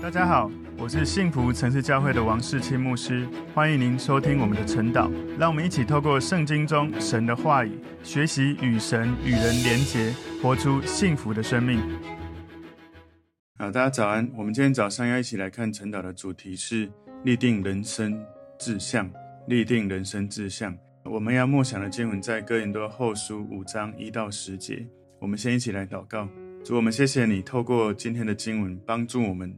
大家好，我是幸福城市教会的王世清牧师，欢迎您收听我们的晨祷。让我们一起透过圣经中神的话语，学习与神与人连结，活出幸福的生命。好，大家早安。我们今天早上要一起来看晨祷的主题是立定人生志向。立定人生志向。我们要默想的经文在哥林多后书五章一到十节。我们先一起来祷告。主，我们谢谢你透过今天的经文，帮助我们。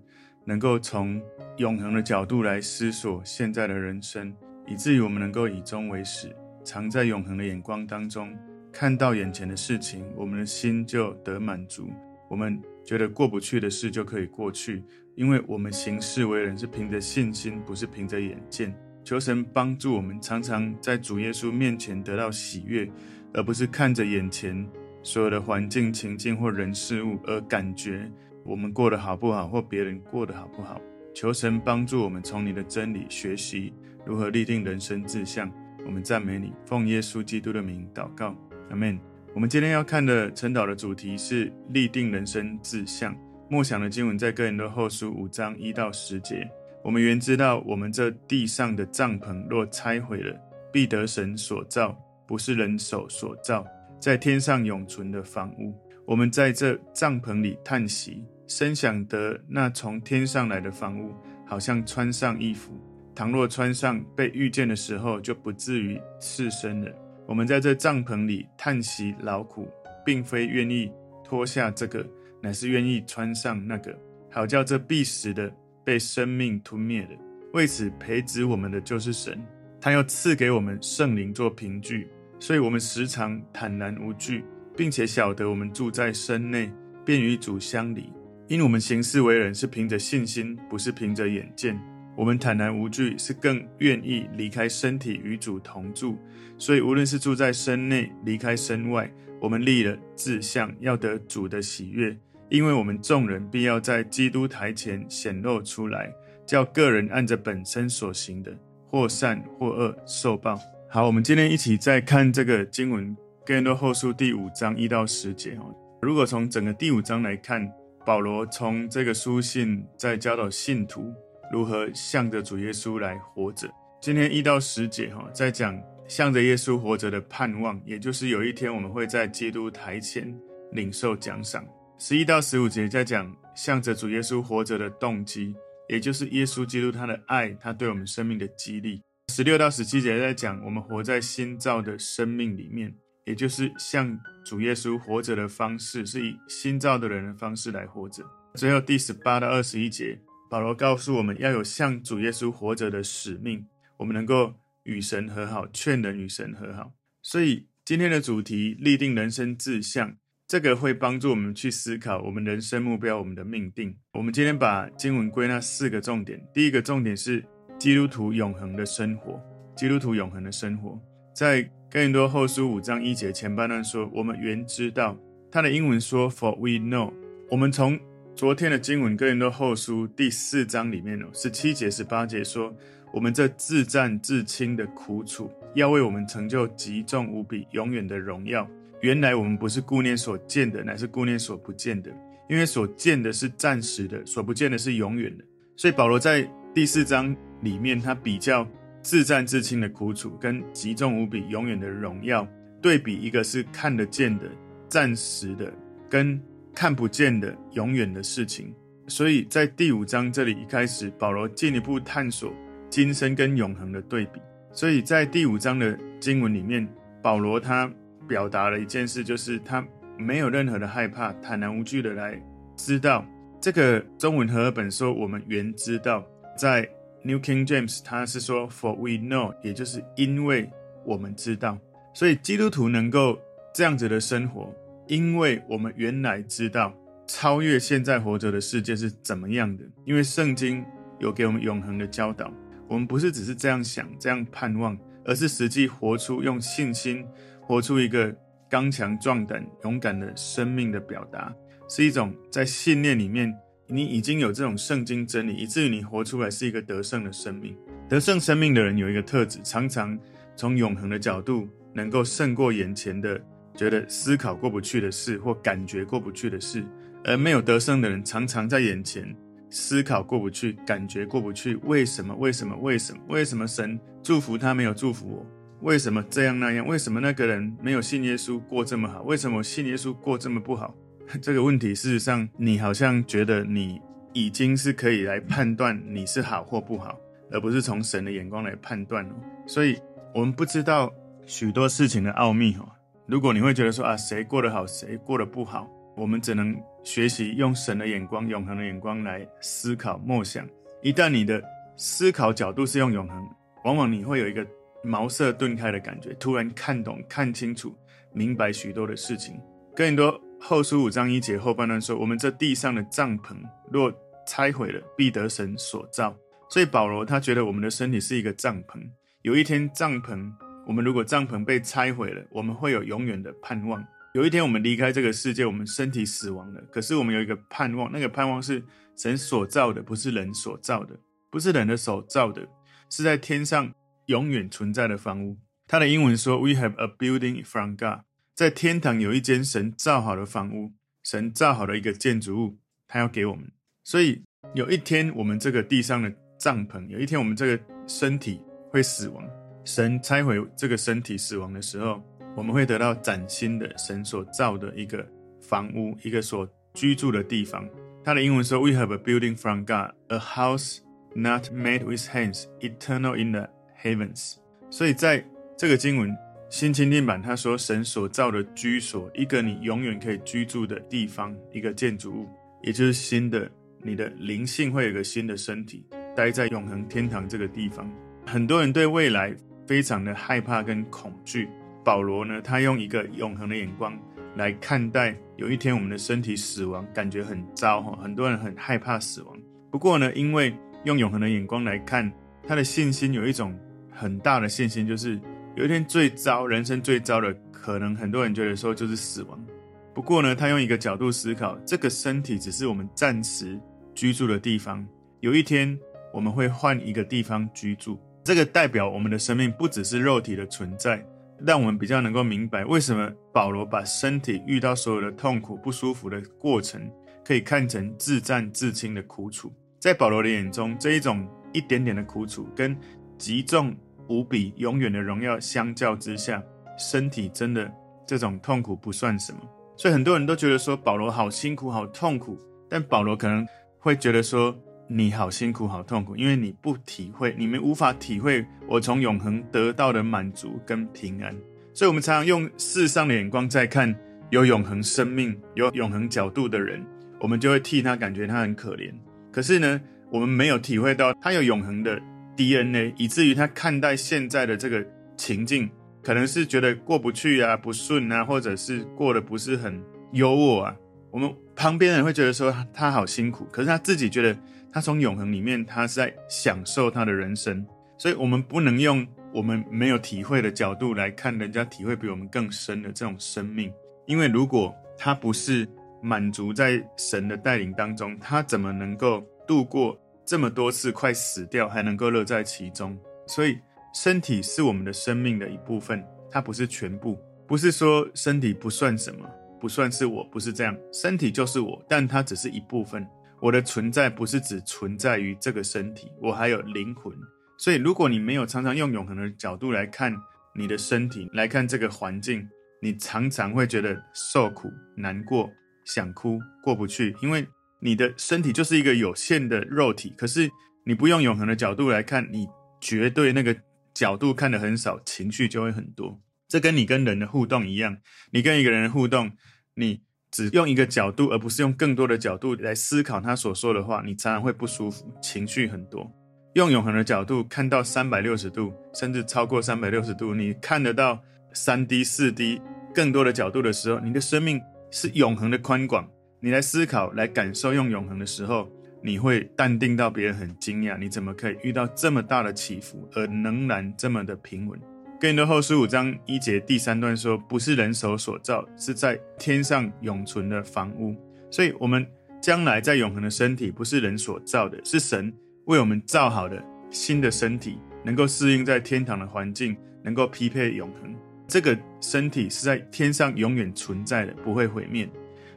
能够从永恒的角度来思索现在的人生，以至于我们能够以终为始，常在永恒的眼光当中看到眼前的事情，我们的心就得满足。我们觉得过不去的事就可以过去，因为我们行事为人是凭着信心，不是凭着眼见。求神帮助我们，常常在主耶稣面前得到喜悦，而不是看着眼前所有的环境、情境或人事物而感觉。我们过得好不好，或别人过得好不好？求神帮助我们从你的真理学习如何立定人生志向。我们赞美你，奉耶稣基督的名祷告，阿门。我们今天要看的晨祷的主题是立定人生志向。默想的经文在哥林多后书五章一到十节。我们原知道，我们这地上的帐篷若拆毁了，必得神所造，不是人手所造，在天上永存的房屋。我们在这帐篷里叹息，深想得那从天上来的房屋，好像穿上衣服。倘若穿上，被遇见的时候，就不至于赤身了。我们在这帐篷里叹息劳苦，并非愿意脱下这个，乃是愿意穿上那个，好叫这必死的被生命吞灭了。为此培植我们的就是神，他要赐给我们圣灵做凭据，所以我们时常坦然无惧。并且晓得我们住在身内，便与主相离，因我们行事为人是凭着信心，不是凭着眼见。我们坦然无惧，是更愿意离开身体与主同住。所以无论是住在身内，离开身外，我们立了志向，要得主的喜悦。因为我们众人必要在基督台前显露出来，叫个人按着本身所行的，或善或恶受报。好，我们今天一起再看这个经文。哥林多后书第五章一到十节哦，如果从整个第五章来看，保罗从这个书信在教导信徒如何向着主耶稣来活着。今天一到十节哈，在讲向着耶稣活着的盼望，也就是有一天我们会在基督台前领受奖赏。十一到十五节在讲向着主耶稣活着的动机，也就是耶稣基督他的爱，他对我们生命的激励。十六到十七节在讲我们活在新造的生命里面。也就是像主耶稣活着的方式，是以新造的人的方式来活着。最后第十八到二十一节，保罗告诉我们要有像主耶稣活着的使命，我们能够与神和好，劝人与神和好。所以今天的主题立定人生志向，这个会帮助我们去思考我们人生目标，我们的命定。我们今天把经文归纳四个重点，第一个重点是基督徒永恒的生活，基督徒永恒的生活。在哥林多后书五章一节前半段说：“我们原知道。”他的英文说：“For we know。”我们从昨天的经文哥林多后书第四章里面哦，十七节、十八节说：“我们这自战自轻的苦楚，要为我们成就极重无比、永远的荣耀。”原来我们不是顾念所见的，乃是顾念所不见的，因为所见的是暂时的，所不见的是永远的。所以保罗在第四章里面，他比较。自战自轻的苦楚，跟极重无比、永远的荣耀对比，一个是看得见的、暂时的，跟看不见的、永远的事情。所以在第五章这里一开始，保罗进一步探索今生跟永恒的对比。所以在第五章的经文里面，保罗他表达了一件事，就是他没有任何的害怕，坦然无惧的来知道。这个中文和合本说：“我们原知道。”在 New King James，他是说 “For we know”，也就是因为我们知道，所以基督徒能够这样子的生活，因为我们原来知道超越现在活着的世界是怎么样的。因为圣经有给我们永恒的教导，我们不是只是这样想、这样盼望，而是实际活出用信心活出一个刚强壮胆、勇敢的生命的表达，是一种在信念里面。你已经有这种圣经真理，以至于你活出来是一个得胜的生命。得胜生命的人有一个特质，常常从永恒的角度能够胜过眼前的觉得思考过不去的事或感觉过不去的事。而没有得胜的人，常常在眼前思考过不去，感觉过不去，为什么？为什么？为什么？为什么神祝福他没有祝福我？为什么这样那样？为什么那个人没有信耶稣过这么好？为什么信耶稣过这么不好？这个问题，事实上，你好像觉得你已经是可以来判断你是好或不好，而不是从神的眼光来判断哦。所以，我们不知道许多事情的奥秘哦。如果你会觉得说啊，谁过得好，谁过得不好？我们只能学习用神的眼光、永恒的眼光来思考、默想。一旦你的思考角度是用永恒，往往你会有一个茅塞顿开的感觉，突然看懂、看清楚、明白许多的事情。更多后书五章一节后半段说：“我们这地上的帐篷若拆毁了，必得神所造。”所以保罗他觉得我们的身体是一个帐篷。有一天帐篷，我们如果帐篷被拆毁了，我们会有永远的盼望。有一天我们离开这个世界，我们身体死亡了。可是我们有一个盼望，那个盼望是神所造的，不是人所造的，不是人的手造的，是在天上永远存在的房屋。他的英文说：“We have a building from God。”在天堂有一间神造好的房屋，神造好的一个建筑物，他要给我们。所以有一天我们这个地上的帐篷，有一天我们这个身体会死亡，神拆毁这个身体死亡的时候。我们会得到崭新的神所造的一个房屋，一个所居住的地方。他的英文说：“We have a building from God, a house not made with hands, eternal in the heavens。”所以在这个经文新钦定版，他说神所造的居所，一个你永远可以居住的地方，一个建筑物，也就是新的你的灵性会有个新的身体，待在永恒天堂这个地方。很多人对未来非常的害怕跟恐惧。保罗呢，他用一个永恒的眼光来看待，有一天我们的身体死亡，感觉很糟哈，很多人很害怕死亡。不过呢，因为用永恒的眼光来看，他的信心有一种很大的信心，就是有一天最糟，人生最糟的，可能很多人觉得说就是死亡。不过呢，他用一个角度思考，这个身体只是我们暂时居住的地方，有一天我们会换一个地方居住，这个代表我们的生命不只是肉体的存在。让我们比较能够明白，为什么保罗把身体遇到所有的痛苦、不舒服的过程，可以看成自战自清的苦楚。在保罗的眼中，这一种一点点的苦楚，跟极重无比、永远的荣耀相较之下，身体真的这种痛苦不算什么。所以很多人都觉得说保罗好辛苦、好痛苦，但保罗可能会觉得说。你好辛苦，好痛苦，因为你不体会，你们无法体会我从永恒得到的满足跟平安。所以，我们常常用世上的眼光在看有永恒生命、有永恒角度的人，我们就会替他感觉他很可怜。可是呢，我们没有体会到他有永恒的 DNA，以至于他看待现在的这个情境，可能是觉得过不去啊、不顺啊，或者是过得不是很优渥啊。我们旁边人会觉得说他好辛苦，可是他自己觉得。他从永恒里面，他是在享受他的人生，所以我们不能用我们没有体会的角度来看人家体会比我们更深的这种生命，因为如果他不是满足在神的带领当中，他怎么能够度过这么多次快死掉，还能够乐在其中？所以身体是我们的生命的一部分，它不是全部，不是说身体不算什么，不算是我，不是这样，身体就是我，但它只是一部分。我的存在不是只存在于这个身体，我还有灵魂。所以，如果你没有常常用永恒的角度来看你的身体，来看这个环境，你常常会觉得受苦、难过、想哭、过不去，因为你的身体就是一个有限的肉体。可是，你不用永恒的角度来看，你绝对那个角度看得很少，情绪就会很多。这跟你跟人的互动一样，你跟一个人的互动，你。只用一个角度，而不是用更多的角度来思考他所说的话，你常常会不舒服，情绪很多。用永恒的角度看到三百六十度，甚至超过三百六十度，你看得到三 D、四 D 更多的角度的时候，你的生命是永恒的宽广。你来思考、来感受用永恒的时候，你会淡定到别人很惊讶，你怎么可以遇到这么大的起伏，而仍然这么的平稳？哥林多后书五章一节第三段说：“不是人手所造，是在天上永存的房屋。”所以，我们将来在永恒的身体不是人所造的，是神为我们造好的新的身体，能够适应在天堂的环境，能够匹配永恒。这个身体是在天上永远存在的，不会毁灭。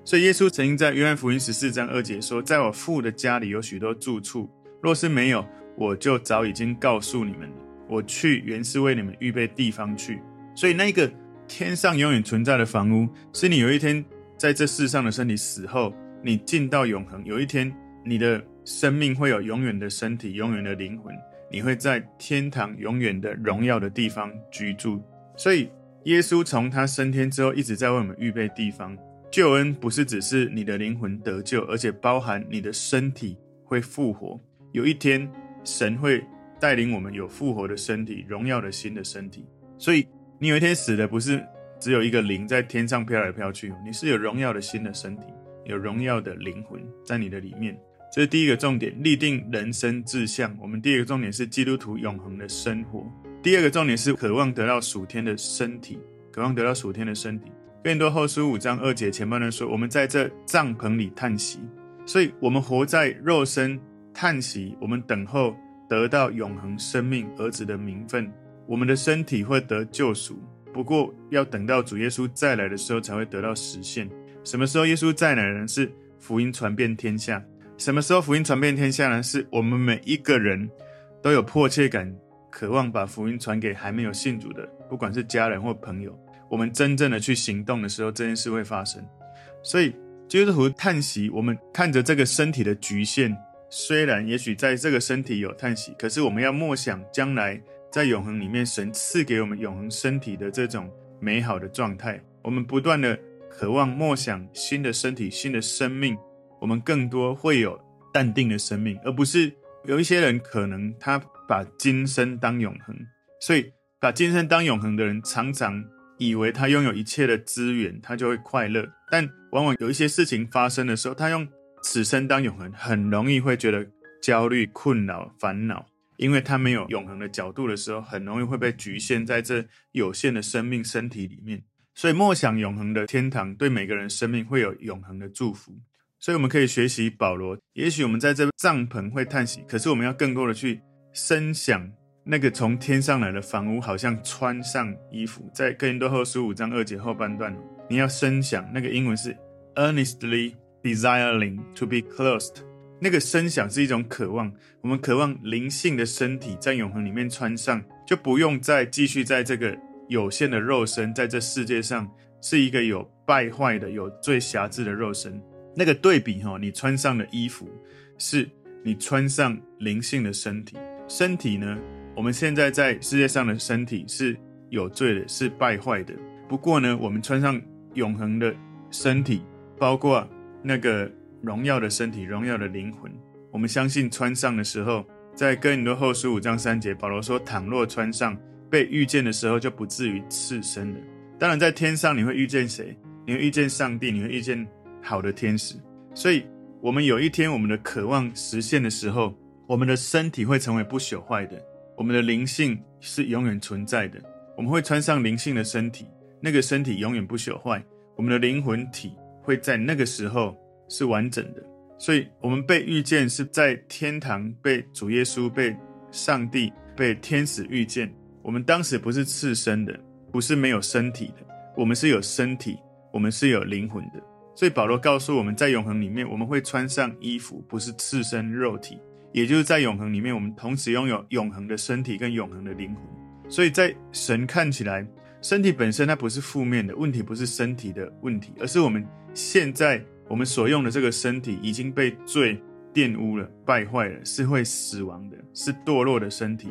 所以耶稣曾经在约翰福音十四章二节说：“在我父的家里有许多住处，若是没有，我就早已经告诉你们了。我去原是为你们预备地方去。”所以那个天上永远存在的房屋，是你有一天在这世上的身体死后，你进到永恒。有一天，你的生命会有永远的身体、永远的灵魂，你会在天堂永远的荣耀的地方居住。所以。耶稣从他升天之后，一直在为我们预备地方。救恩不是只是你的灵魂得救，而且包含你的身体会复活。有一天，神会带领我们有复活的身体，荣耀的新的身体。所以，你有一天死的不是只有一个灵在天上飘来飘去，你是有荣耀的新的身体，有荣耀的灵魂在你的里面。这是第一个重点，立定人生志向。我们第二个重点是基督徒永恒的生活。第二个重点是渴望得到属天的身体，渴望得到属天的身体。哥林多后书五章二节前半段说，我们在这帐篷里叹息，所以我们活在肉身叹息，我们等候得到永恒生命儿子的名分，我们的身体会得救赎。不过要等到主耶稣再来的时候才会得到实现。什么时候耶稣再来呢？是福音传遍天下。什么时候福音传遍天下呢？是我们每一个人都有迫切感。渴望把福音传给还没有信主的，不管是家人或朋友，我们真正的去行动的时候，这件事会发生。所以基督徒叹息，我们看着这个身体的局限，虽然也许在这个身体有叹息，可是我们要默想将来在永恒里面，神赐给我们永恒身体的这种美好的状态。我们不断的渴望默想新的身体、新的生命，我们更多会有淡定的生命，而不是有一些人可能他。把今生当永恒，所以把今生当永恒的人，常常以为他拥有一切的资源，他就会快乐。但往往有一些事情发生的时候，他用此生当永恒，很容易会觉得焦虑、困扰、烦恼，因为他没有永恒的角度的时候，很容易会被局限在这有限的生命身体里面。所以，默想永恒的天堂，对每个人生命会有永恒的祝福。所以，我们可以学习保罗。也许我们在这帐篷会叹息，可是我们要更多的去。深想那个从天上来的房屋，好像穿上衣服，在哥林多后书五章二节后半段，你要深想那个英文是 earnestly desiring to be clothed。那个深想是一种渴望，我们渴望灵性的身体在永恒里面穿上，就不用再继续在这个有限的肉身，在这世界上是一个有败坏的、有最瑕疵的肉身。那个对比哈，你穿上的衣服是你穿上灵性的身体。身体呢？我们现在在世界上的身体是有罪的，是败坏的。不过呢，我们穿上永恒的身体，包括那个荣耀的身体、荣耀的灵魂。我们相信穿上的时候，在哥林多后书五章三节，保罗说：“倘若穿上，被遇见的时候，就不至于赤身了。”当然，在天上你会遇见谁？你会遇见上帝，你会遇见好的天使。所以，我们有一天我们的渴望实现的时候。我们的身体会成为不朽坏的，我们的灵性是永远存在的。我们会穿上灵性的身体，那个身体永远不朽坏。我们的灵魂体会在那个时候是完整的。所以，我们被遇见是在天堂，被主耶稣、被上帝、被天使遇见。我们当时不是赤身的，不是没有身体的，我们是有身体，我们是有灵魂的。所以，保罗告诉我们在永恒里面，我们会穿上衣服，不是赤身肉体。也就是在永恒里面，我们同时拥有永恒的身体跟永恒的灵魂。所以在神看起来，身体本身它不是负面的问题，不是身体的问题，而是我们现在我们所用的这个身体已经被罪玷污了、败坏了，是会死亡的，是堕落的身体。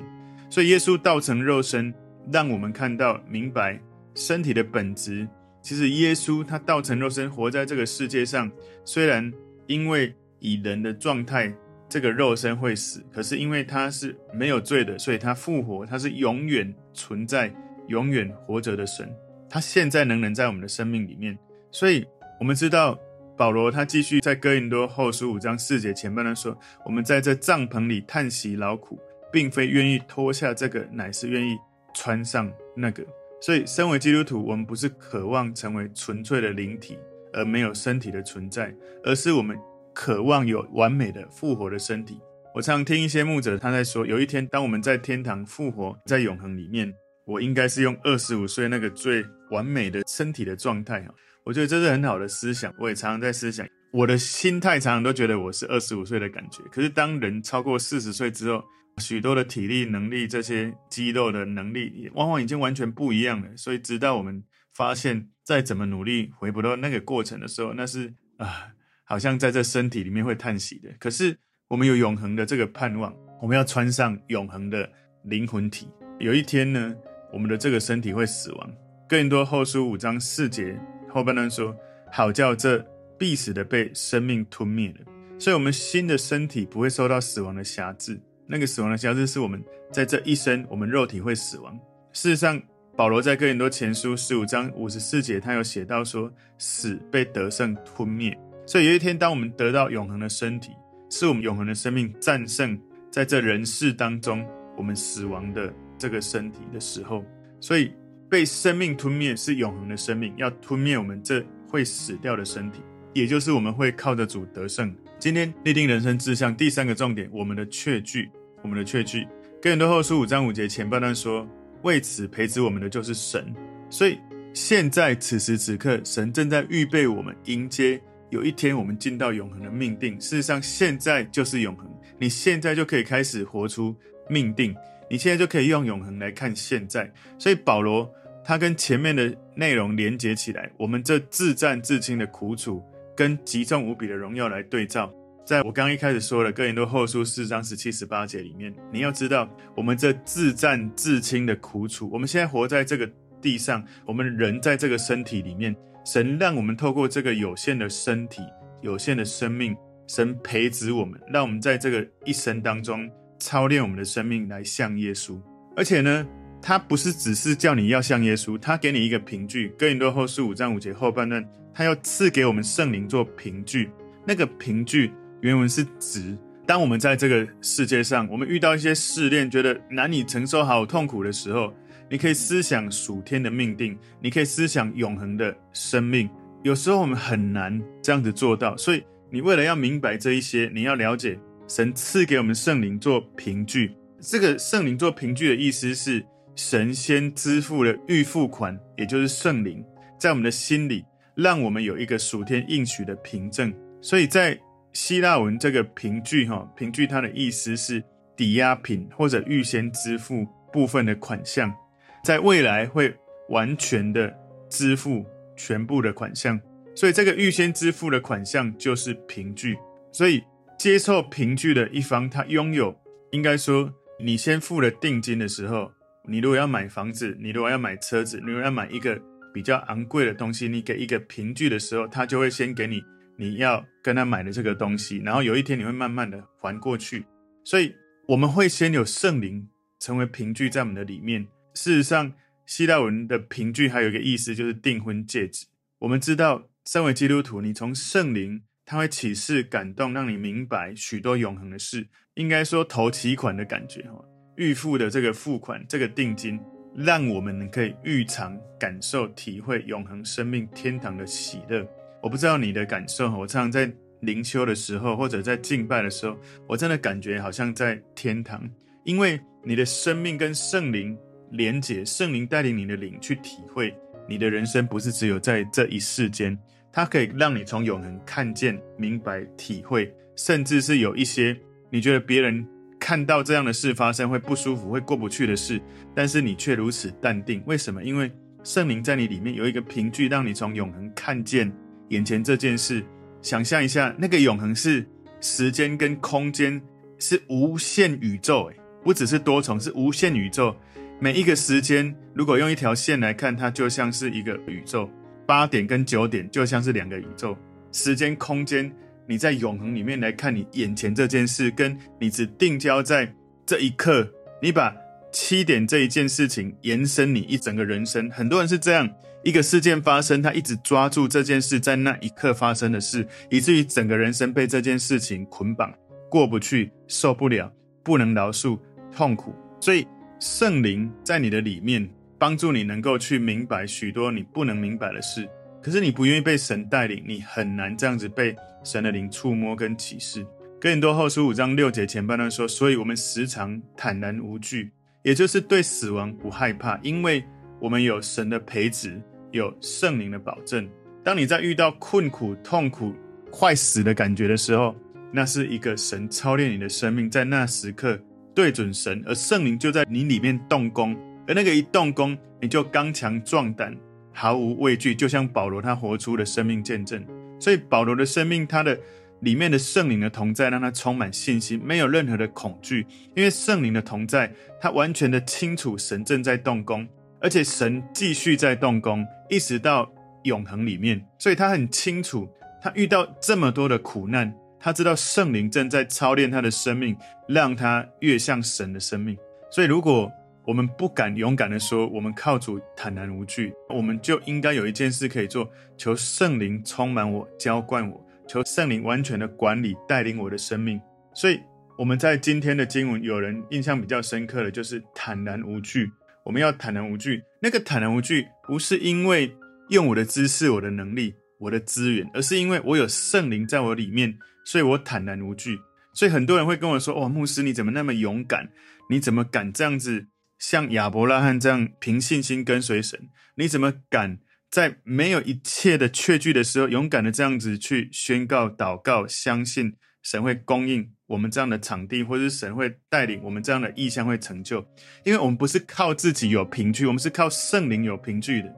所以耶稣道成肉身，让我们看到明白身体的本质。其实耶稣他道成肉身，活在这个世界上，虽然因为以人的状态。这个肉身会死，可是因为他是没有罪的，所以他复活，他是永远存在、永远活着的神。他现在仍然在我们的生命里面，所以我们知道保罗他继续在哥林多后书五章四节前半段说：“我们在这帐篷里叹息劳苦，并非愿意脱下这个，乃是愿意穿上那个。”所以，身为基督徒，我们不是渴望成为纯粹的灵体而没有身体的存在，而是我们。渴望有完美的复活的身体。我常常听一些牧者他在说，有一天当我们在天堂复活，在永恒里面，我应该是用二十五岁那个最完美的身体的状态。哈我觉得这是很好的思想。我也常常在思想，我的心态常常都觉得我是二十五岁的感觉。可是当人超过四十岁之后，许多的体力能力、这些肌肉的能力，往往已经完全不一样了。所以直到我们发现，再怎么努力回不到那个过程的时候，那是啊，好像在这身体里面会叹息的。可是我们有永恒的这个盼望，我们要穿上永恒的灵魂体。有一天呢，我们的这个身体会死亡。哥林多后书五章四节后半段说：“好叫这必死的被生命吞灭了。”所以，我们新的身体不会受到死亡的辖制。那个死亡的辖制是我们在这一生，我们肉体会死亡。事实上，保罗在哥林多前书十五章五十四节，他有写到说：“死被得胜吞灭。”所以，有一天，当我们得到永恒的身体，是我们永恒的生命战胜在这人世当中我们死亡的这个身体的时候，所以。被生命吞灭是永恒的生命，要吞灭我们这会死掉的身体，也就是我们会靠着主得胜。今天立定人生志向第三个重点，我们的确据，我们的确据。哥林多后书五章五节前半段说：“为此培植我们的就是神。”所以现在此时此刻，神正在预备我们迎接有一天我们进到永恒的命定。事实上，现在就是永恒，你现在就可以开始活出命定，你现在就可以用永恒来看现在。所以保罗。它跟前面的内容连接起来，我们这自战自轻的苦楚，跟极重无比的荣耀来对照。在我刚刚一开始说的哥林多后书四章十七十八节里面，你要知道，我们这自战自轻的苦楚，我们现在活在这个地上，我们人在这个身体里面，神让我们透过这个有限的身体、有限的生命，神培植我们，让我们在这个一生当中操练我们的生命来像耶稣，而且呢。他不是只是叫你要像耶稣，他给你一个凭据。哥林多后书五章五节后半段，他要赐给我们圣灵做凭据。那个凭据原文是指。当我们在这个世界上，我们遇到一些试炼，觉得难以承受、好痛苦的时候，你可以思想属天的命定，你可以思想永恒的生命。有时候我们很难这样子做到，所以你为了要明白这一些，你要了解神赐给我们圣灵做凭据。这个圣灵做凭据的意思是。神先支付了预付款，也就是圣灵，在我们的心里，让我们有一个属天应许的凭证。所以在希腊文这个凭据，哈，凭据它的意思是抵押品或者预先支付部分的款项，在未来会完全的支付全部的款项。所以这个预先支付的款项就是凭据。所以接受凭据的一方，他拥有，应该说，你先付了定金的时候。你如果要买房子，你如果要买车子，你如果要买一个比较昂贵的东西，你给一个凭据的时候，他就会先给你你要跟他买的这个东西，然后有一天你会慢慢的还过去。所以我们会先有圣灵成为凭据在我们的里面。事实上，希腊文的凭据还有一个意思就是订婚戒指。我们知道，身为基督徒，你从圣灵他会启示感动，让你明白许多永恒的事，应该说投期款的感觉哈。预付的这个付款，这个定金，让我们可以预尝、感受、体会永恒生命、天堂的喜乐。我不知道你的感受，我常常在灵修的时候，或者在敬拜的时候，我真的感觉好像在天堂，因为你的生命跟圣灵连接，圣灵带领你的灵去体会，你的人生不是只有在这一世间，它可以让你从永恒看见、明白、体会，甚至是有一些你觉得别人。看到这样的事发生会不舒服，会过不去的事，但是你却如此淡定，为什么？因为圣灵在你里面有一个凭据，让你从永恒看见眼前这件事。想象一下，那个永恒是时间跟空间是无限宇宙，诶，不只是多重，是无限宇宙。每一个时间，如果用一条线来看，它就像是一个宇宙。八点跟九点就像是两个宇宙，时间空间。你在永恒里面来看你眼前这件事，跟你只定焦在这一刻，你把七点这一件事情延伸你一整个人生。很多人是这样，一个事件发生，他一直抓住这件事在那一刻发生的事，以至于整个人生被这件事情捆绑，过不去，受不了，不能饶恕，痛苦。所以圣灵在你的里面，帮助你能够去明白许多你不能明白的事。可是你不愿意被神带领，你很难这样子被神的灵触摸跟启示。哥林多后书五章六节前半段说：“所以我们时常坦然无惧，也就是对死亡不害怕，因为我们有神的培植，有圣灵的保证。当你在遇到困苦、痛苦、快死的感觉的时候，那是一个神操练你的生命，在那时刻对准神，而圣灵就在你里面动工，而那个一动工，你就刚强壮胆，毫无畏惧，就像保罗他活出的生命见证。所以保罗的生命，他的里面的圣灵的同在，让他充满信心，没有任何的恐惧，因为圣灵的同在，他完全的清楚神正在动工，而且神继续在动工，一直到永恒里面，所以他很清楚，他遇到这么多的苦难，他知道圣灵正在操练他的生命，让他越像神的生命。所以，如果我们不敢勇敢地说，我们靠主坦然无惧，我们就应该有一件事可以做：求圣灵充满我，浇灌我，求圣灵完全的管理带领我的生命。所以，我们在今天的经文，有人印象比较深刻的就是坦然无惧。我们要坦然无惧，那个坦然无惧不是因为。用我的知识、我的能力、我的资源，而是因为我有圣灵在我里面，所以我坦然无惧。所以很多人会跟我说：“哇，牧师你怎么那么勇敢？你怎么敢这样子像亚伯拉罕这样凭信心跟随神？你怎么敢在没有一切的确据的时候，勇敢的这样子去宣告、祷告，相信神会供应我们这样的场地，或者是神会带领我们这样的意象会成就？因为我们不是靠自己有凭据，我们是靠圣灵有凭据的。”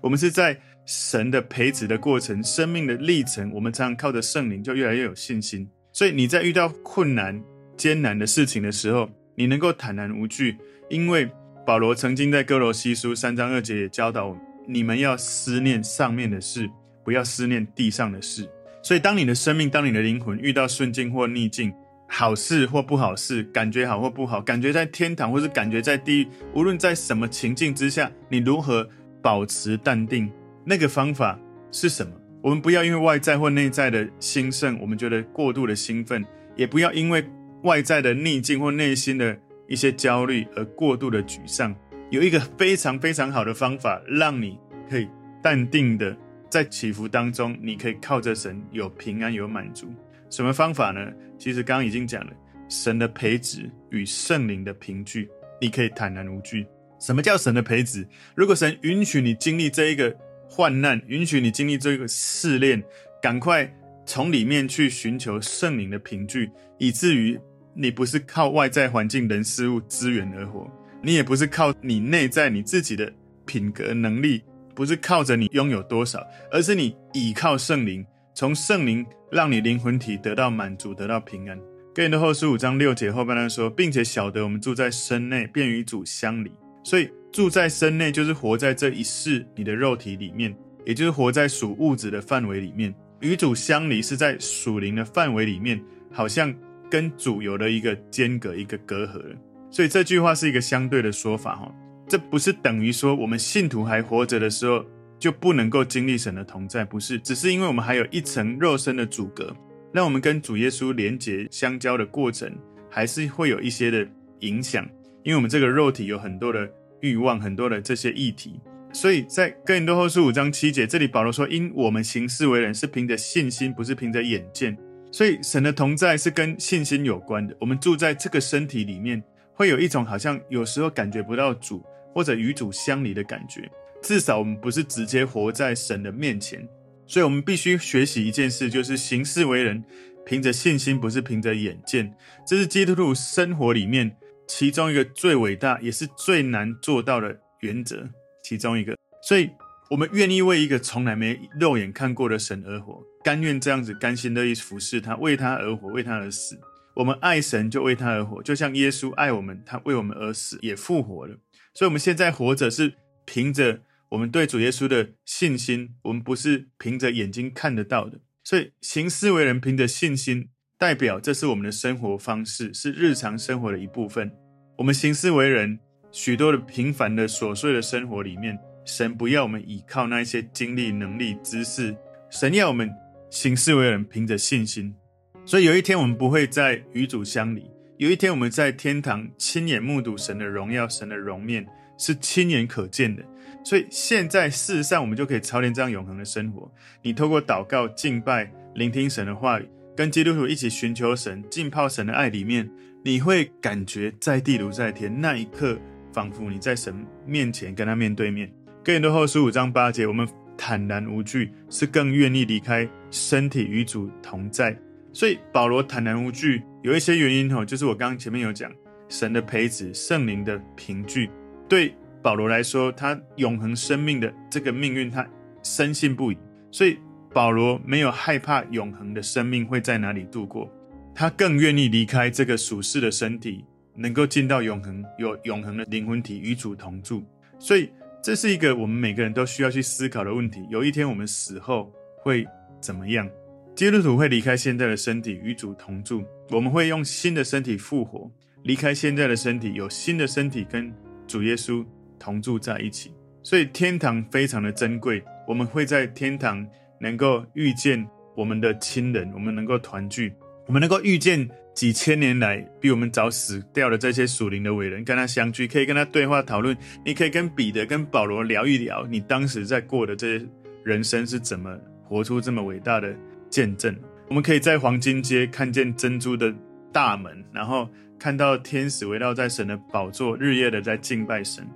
我们是在神的培植的过程、生命的历程，我们常常靠着圣灵，就越来越有信心。所以你在遇到困难、艰难的事情的时候，你能够坦然无惧，因为保罗曾经在哥罗西书三章二节也教导我们：你们要思念上面的事，不要思念地上的事。所以，当你的生命、当你的灵魂遇到顺境或逆境、好事或不好事，感觉好或不好，感觉在天堂或是感觉在地狱，无论在什么情境之下，你如何保持淡定，那个方法是什么？我们不要因为外在或内在的兴盛，我们觉得过度的兴奋；也不要因为外在的逆境或内心的一些焦虑而过度的沮丧。有一个非常非常好的方法，让你可以淡定的在起伏当中，你可以靠着神有平安有满足。什么方法呢？其实刚刚已经讲了，神的培植与圣灵的凭据，你可以坦然无惧。什么叫神的培植？如果神允许你经历这一个患难，允许你经历这个试炼，赶快从里面去寻求圣灵的凭据，以至于你不是靠外在环境、人事物资源而活，你也不是靠你内在你自己的品格能力，不是靠着你拥有多少，而是你倚靠圣灵，从圣灵让你灵魂体得到满足，得到平安。哥林多后书五章六节后半段说，并且晓得我们住在身内，便与主相离。所以住在身内，就是活在这一世你的肉体里面，也就是活在属物质的范围里面。与主相离是在属灵的范围里面，好像跟主有了一个间隔、一个隔阂了。所以这句话是一个相对的说法哈，这不是等于说我们信徒还活着的时候就不能够经历神的同在，不是，只是因为我们还有一层肉身的阻隔，让我们跟主耶稣连结相交的过程还是会有一些的影响，因为我们这个肉体有很多的。欲望很多的这些议题，所以在哥林多后书五章七节，这里保罗说：“因我们行事为人是凭着信心，不是凭着眼见。”所以神的同在是跟信心有关的。我们住在这个身体里面，会有一种好像有时候感觉不到主或者与主相离的感觉。至少我们不是直接活在神的面前，所以我们必须学习一件事，就是行事为人凭着信心，不是凭着眼见。这是基督徒生活里面。其中一个最伟大也是最难做到的原则，其中一个，所以我们愿意为一个从来没肉眼看过的神而活，甘愿这样子甘心乐意服侍他，为他而活，为他而死。我们爱神就为他而活，就像耶稣爱我们，他为我们而死，也复活了。所以我们现在活着是凭着我们对主耶稣的信心，我们不是凭着眼睛看得到的。所以行事为人凭着信心。代表这是我们的生活方式，是日常生活的一部分。我们行事为人，许多的平凡的琐碎的生活里面，神不要我们依靠那一些经历、能力、知识，神要我们行事为人，凭着信心。所以有一天我们不会在与主相离，有一天我们在天堂亲眼目睹神的荣耀、神的容面，是亲眼可见的。所以现在事实上我们就可以操练这样永恒的生活。你透过祷告、敬拜、聆听神的话语。跟基督徒一起寻求神、浸泡神的爱里面，你会感觉在地如在天。那一刻，仿佛你在神面前跟他面对面。哥林多后书五章八节，我们坦然无惧，是更愿意离开身体与主同在。所以保罗坦然无惧，有一些原因吼，就是我刚刚前面有讲，神的培植，圣灵的凭据，对保罗来说，他永恒生命的这个命运，他深信不疑。所以保罗没有害怕永恒的生命会在哪里度过，他更愿意离开这个属世的身体，能够进到永恒，有永恒的灵魂体与主同住。所以这是一个我们每个人都需要去思考的问题。有一天我们死后会怎么样？基督徒会离开现在的身体与主同住，我们会用新的身体复活，离开现在的身体，有新的身体跟主耶稣同住在一起。所以天堂非常的珍贵，我们会在天堂能够遇见我们的亲人，我们能够团聚，我们能够遇见几千年来比我们早死掉的这些属灵的伟人，跟他相聚，可以跟他对话讨论。你可以跟彼得、跟保罗聊一聊，你当时在过的这些人生是怎么活出这么伟大的。见证，我们可以在黄金街看见珍珠的大门，然后看到天使围绕在神的宝座，日夜的在敬拜神。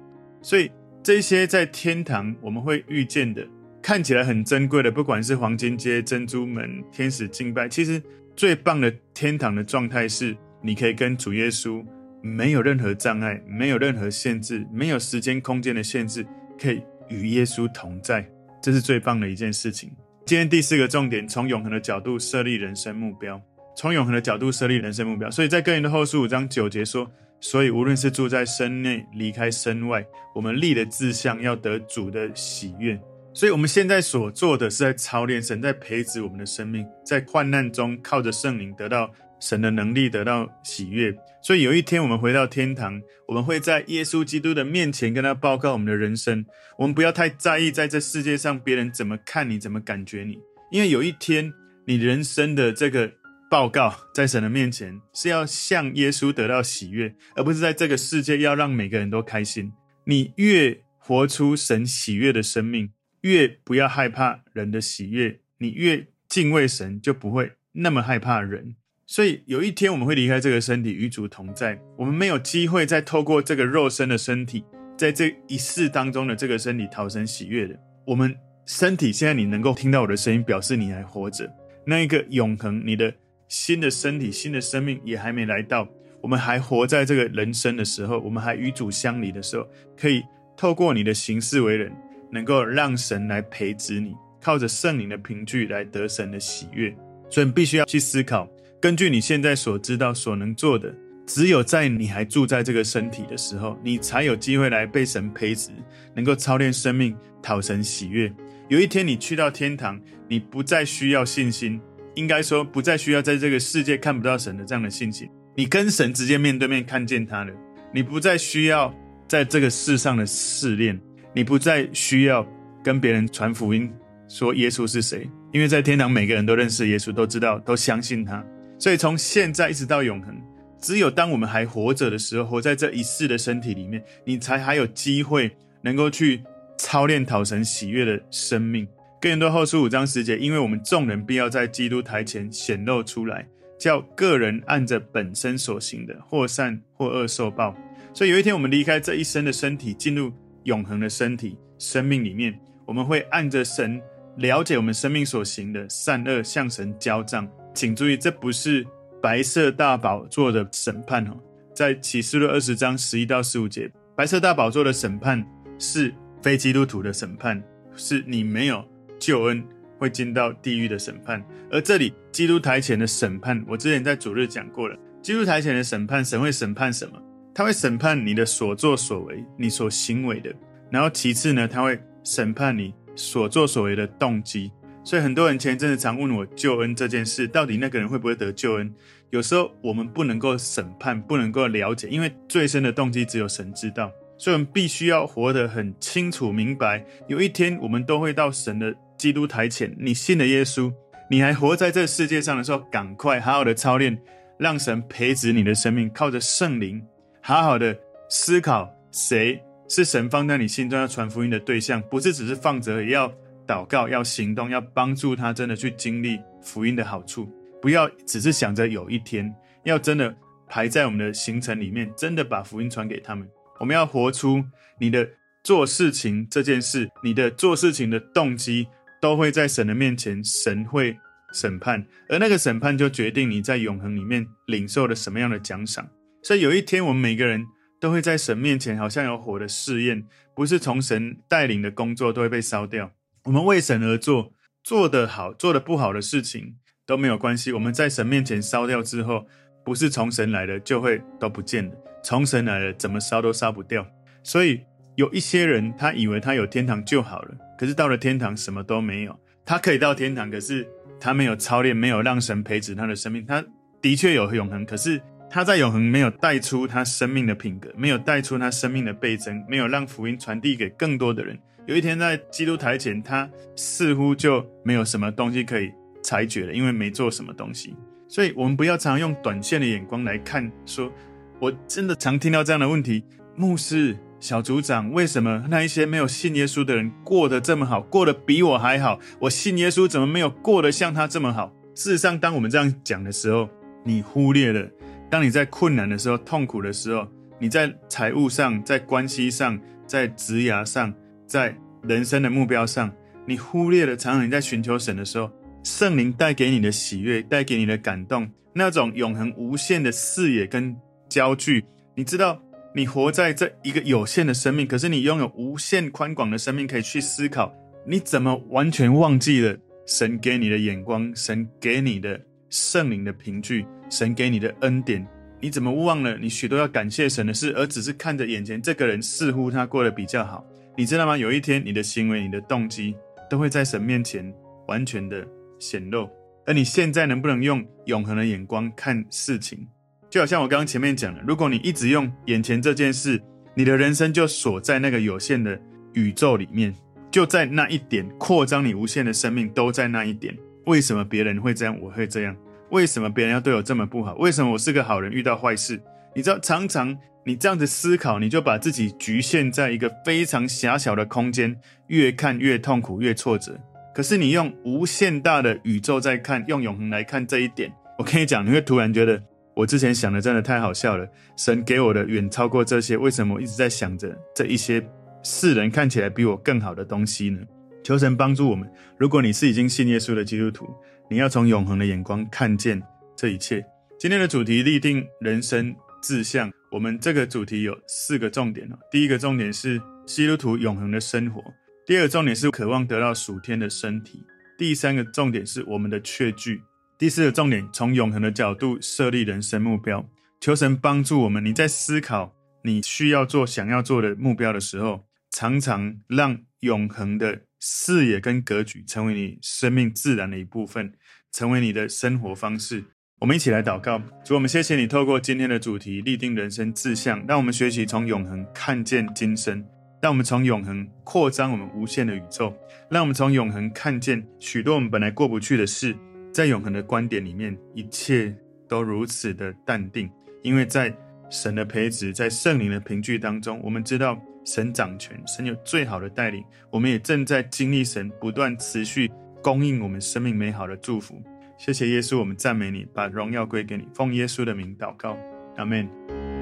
所以这些在天堂我们会遇见的，看起来很珍贵的，不管是黄金街、珍珠门、天使敬拜，其实最棒的天堂的状态是，你可以跟主耶稣没有任何障碍，没有任何限制，没有时间空间的限制，可以与耶稣同在，这是最棒的一件事情。今天第四个重点，从永恒的角度设立人生目标。从永恒的角度设立人生目标，所以在哥林多后书五章九节说：“所以无论是住在身内，离开身外，我们立的志向要得主的喜悦。”所以，我们现在所做的是在操练神，在培植我们的生命，在患难中靠着圣灵得到神的能力，得到喜悦。所以有一天我们回到天堂，我们会在耶稣基督的面前跟他报告我们的人生。我们不要太在意在这世界上别人怎么看你，怎么感觉你，因为有一天你人生的这个报告在神的面前是要向耶稣得到喜悦，而不是在这个世界要让每个人都开心。你越活出神喜悦的生命，越不要害怕人的喜悦，你越敬畏神，就不会那么害怕人。所以有一天我们会离开这个身体，与主同在。我们没有机会再透过这个肉身的身体，在这一世当中的这个身体讨神喜悦的。我们身体现在你能够听到我的声音，表示你还活着。那一个永恒，你的新的身体、新的生命也还没来到。我们还活在这个人生的时候，我们还与主相离的时候，可以透过你的行事为人，能够让神来培植你，靠着圣灵的凭据来得神的喜悦。所以你必须要去思考。根据你现在所知道、所能做的，只有在你还住在这个身体的时候，你才有机会来被神培植，能够操练生命，讨神喜悦。有一天你去到天堂，你不再需要信心，应该说不再需要在这个世界看不到神的这样的信心。你跟神直接面对面看见他了，你不再需要在这个世上的试炼，你不再需要跟别人传福音说耶稣是谁，因为在天堂每个人都认识耶稣，都知道，都相信他。所以从现在一直到永恒，只有当我们还活着的时候，活在这一世的身体里面，你才还有机会能够去操练讨神喜悦的生命。哥林多后书五章十节，因为我们众人必要在基督台前显露出来，叫个人按着本身所行的，或善或恶受报。所以有一天我们离开这一生的身体，进入永恒的身体生命里面，我们会按着神了解我们生命所行的善恶，向神交账。请注意，这不是白色大宝座的审判哦，在启示录二十章十一到十五节，白色大宝座的审判是非基督徒的审判，是你没有救恩会进到地狱的审判。而这里基督台前的审判，我之前在主日讲过了。基督台前的审判，神会审判什么？他会审判你的所作所为，你所行为的。然后其次呢，他会审判你所作所为的动机。所以很多人前一阵子常问我救恩这件事，到底那个人会不会得救恩？有时候我们不能够审判，不能够了解，因为最深的动机只有神知道。所以我们必须要活得很清楚明白，有一天我们都会到神的基督台前。你信了耶稣，你还活在这世界上的时候，赶快好好的操练，让神培植你的生命，靠着圣灵，好好的思考谁是神放在你心中要传福音的对象，不是只是放着也要。祷告要行动，要帮助他真的去经历福音的好处，不要只是想着有一天，要真的排在我们的行程里面，真的把福音传给他们。我们要活出你的做事情这件事，你的做事情的动机，都会在神的面前，神会审判，而那个审判就决定你在永恒里面领受了什么样的奖赏。所以有一天，我们每个人都会在神面前，好像有火的试验，不是从神带领的工作都会被烧掉。我们为神而做，做得好，做得不好的事情都没有关系。我们在神面前烧掉之后，不是从神来的，就会都不见了。从神来的，怎么烧都烧不掉。所以有一些人，他以为他有天堂就好了，可是到了天堂什么都没有。他可以到天堂，可是他没有操练，没有让神培植他的生命。他的确有永恒，可是。他在永恒没有带出他生命的品格，没有带出他生命的倍增，没有让福音传递给更多的人。有一天在基督台前，他似乎就没有什么东西可以裁决了，因为没做什么东西。所以，我们不要常用短线的眼光来看。说，我真的常听到这样的问题：牧师、小组长，为什么那一些没有信耶稣的人过得这么好，过得比我还好？我信耶稣，怎么没有过得像他这么好？事实上，当我们这样讲的时候，你忽略了。当你在困难的时候、痛苦的时候，你在财务上、在关系上、在职涯上、在人生的目标上，你忽略了常常你在寻求神的时候，圣灵带给你的喜悦、带给你的感动，那种永恒无限的视野跟焦距。你知道，你活在这一个有限的生命，可是你拥有无限宽广的生命，可以去思考。你怎么完全忘记了神给你的眼光，神给你的圣灵的凭据？神给你的恩典，你怎么忘了你许多要感谢神的事，而只是看着眼前这个人似乎他过得比较好？你知道吗？有一天，你的行为、你的动机都会在神面前完全的显露。而你现在能不能用永恒的眼光看事情？就好像我刚刚前面讲的，如果你一直用眼前这件事，你的人生就锁在那个有限的宇宙里面，就在那一点扩张你无限的生命，都在那一点。为什么别人会这样，我会这样？为什么别人要对我这么不好？为什么我是个好人遇到坏事？你知道，常常你这样子思考，你就把自己局限在一个非常狭小的空间，越看越痛苦，越挫折。可是你用无限大的宇宙在看，用永恒来看这一点，我跟你讲，你会突然觉得我之前想的真的太好笑了。神给我的远超过这些，为什么我一直在想着这一些世人看起来比我更好的东西呢？求神帮助我们。如果你是已经信耶稣的基督徒，你要从永恒的眼光看见这一切。今天的主题立定人生志向，我们这个主题有四个重点哦。第一个重点是基督徒永恒的生活；第二个重点是渴望得到属天的身体；第三个重点是我们的确据；第四个重点从永恒的角度设立人生目标。求神帮助我们，你在思考你需要做、想要做的目标的时候，常常让永恒的视野跟格局成为你生命自然的一部分。成为你的生活方式。我们一起来祷告，主，我们谢谢你透过今天的主题立定人生志向，让我们学习从永恒看见今生，让我们从永恒扩张我们无限的宇宙，让我们从永恒看见许多我们本来过不去的事，在永恒的观点里面，一切都如此的淡定，因为在神的培植，在圣灵的凭据当中，我们知道神掌权，神有最好的带领，我们也正在经历神不断持续。供应我们生命美好的祝福，谢谢耶稣，我们赞美你，把荣耀归给你，奉耶稣的名祷告，阿门。